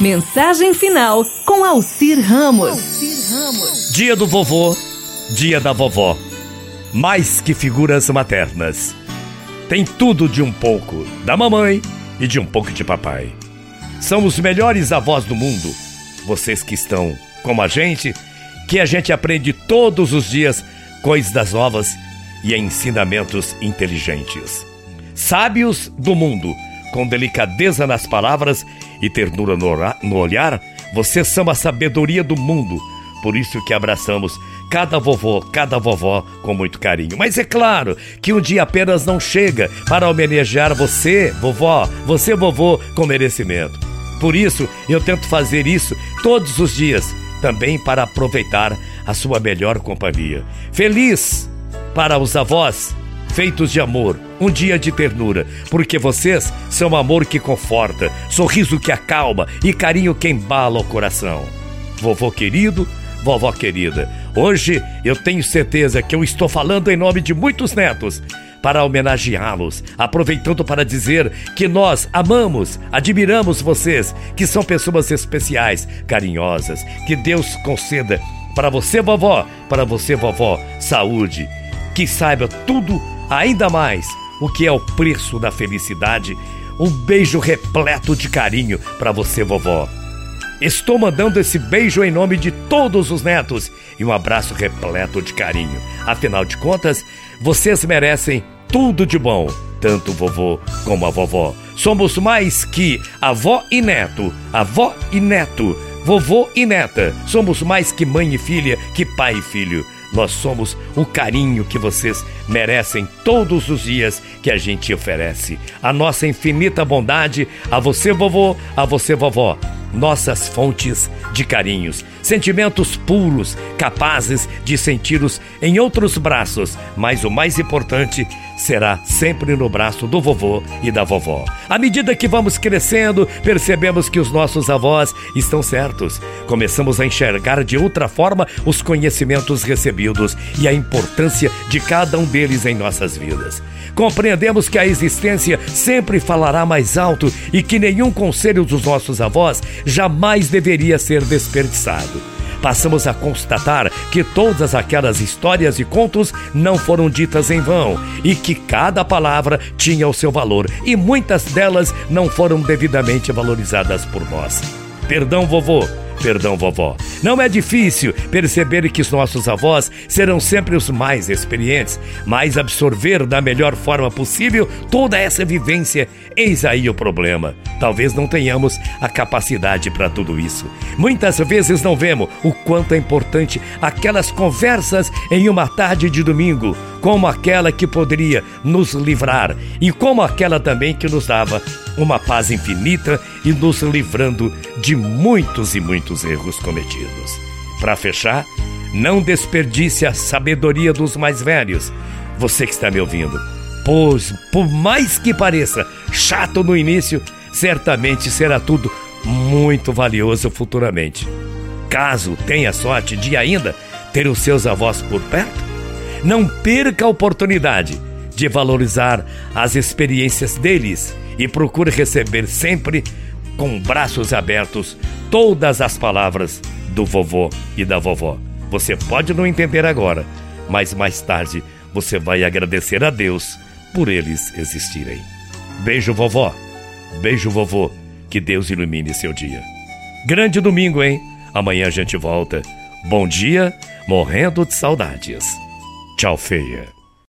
Mensagem final com Alcir Ramos. Dia do vovô, dia da vovó. Mais que figuras maternas. Tem tudo de um pouco da mamãe e de um pouco de papai. São os melhores avós do mundo. Vocês que estão como a gente, que a gente aprende todos os dias coisas novas e ensinamentos inteligentes. Sábios do mundo, com delicadeza nas palavras e ternura no olhar, vocês são a sabedoria do mundo. Por isso que abraçamos cada vovô, cada vovó com muito carinho. Mas é claro que um dia apenas não chega para homenagear você, vovó, você, vovô, com merecimento. Por isso, eu tento fazer isso todos os dias, também para aproveitar a sua melhor companhia. Feliz para os avós, feitos de amor, um dia de ternura, porque vocês são amor que conforta, sorriso que acalma e carinho que embala o coração. Vovô querido, vovó querida, hoje eu tenho certeza que eu estou falando em nome de muitos netos para homenageá-los, aproveitando para dizer que nós amamos, admiramos vocês, que são pessoas especiais, carinhosas. Que Deus conceda para você, vovó, para você, vovó, saúde, que saiba tudo ainda mais o que é o preço da felicidade. Um beijo repleto de carinho para você, vovó. Estou mandando esse beijo em nome de todos os netos e um abraço repleto de carinho. Afinal de contas, vocês merecem tudo de bom, tanto o vovô como a vovó. Somos mais que avó e neto, avó e neto, vovô e neta. Somos mais que mãe e filha, que pai e filho. Nós somos o carinho que vocês merecem todos os dias que a gente oferece. A nossa infinita bondade a você, vovô, a você, vovó. Nossas fontes de carinhos, sentimentos puros, capazes de senti-los em outros braços, mas o mais importante será sempre no braço do vovô e da vovó. À medida que vamos crescendo, percebemos que os nossos avós estão certos. Começamos a enxergar de outra forma os conhecimentos recebidos e a importância de cada um deles em nossas vidas. Compreendemos que a existência sempre falará mais alto e que nenhum conselho dos nossos avós jamais deveria ser desperdiçado passamos a constatar que todas aquelas histórias e contos não foram ditas em vão e que cada palavra tinha o seu valor e muitas delas não foram devidamente valorizadas por nós. Perdão, vovô Perdão, vovó. Não é difícil perceber que os nossos avós serão sempre os mais experientes, mas absorver da melhor forma possível toda essa vivência. Eis aí o problema. Talvez não tenhamos a capacidade para tudo isso. Muitas vezes não vemos o quanto é importante aquelas conversas em uma tarde de domingo, como aquela que poderia nos livrar e como aquela também que nos dava uma paz infinita e nos livrando de muitos e muitos erros cometidos. Para fechar, não desperdice a sabedoria dos mais velhos. Você que está me ouvindo, pois, por mais que pareça chato no início, certamente será tudo muito valioso futuramente. Caso tenha sorte de ainda ter os seus avós por perto, não perca a oportunidade de valorizar as experiências deles e procure receber sempre com braços abertos todas as palavras do vovô e da vovó. Você pode não entender agora, mas mais tarde você vai agradecer a Deus por eles existirem. Beijo, vovó. Beijo, vovô. Que Deus ilumine seu dia. Grande domingo, hein? Amanhã a gente volta. Bom dia, morrendo de saudades. Tchau, feia.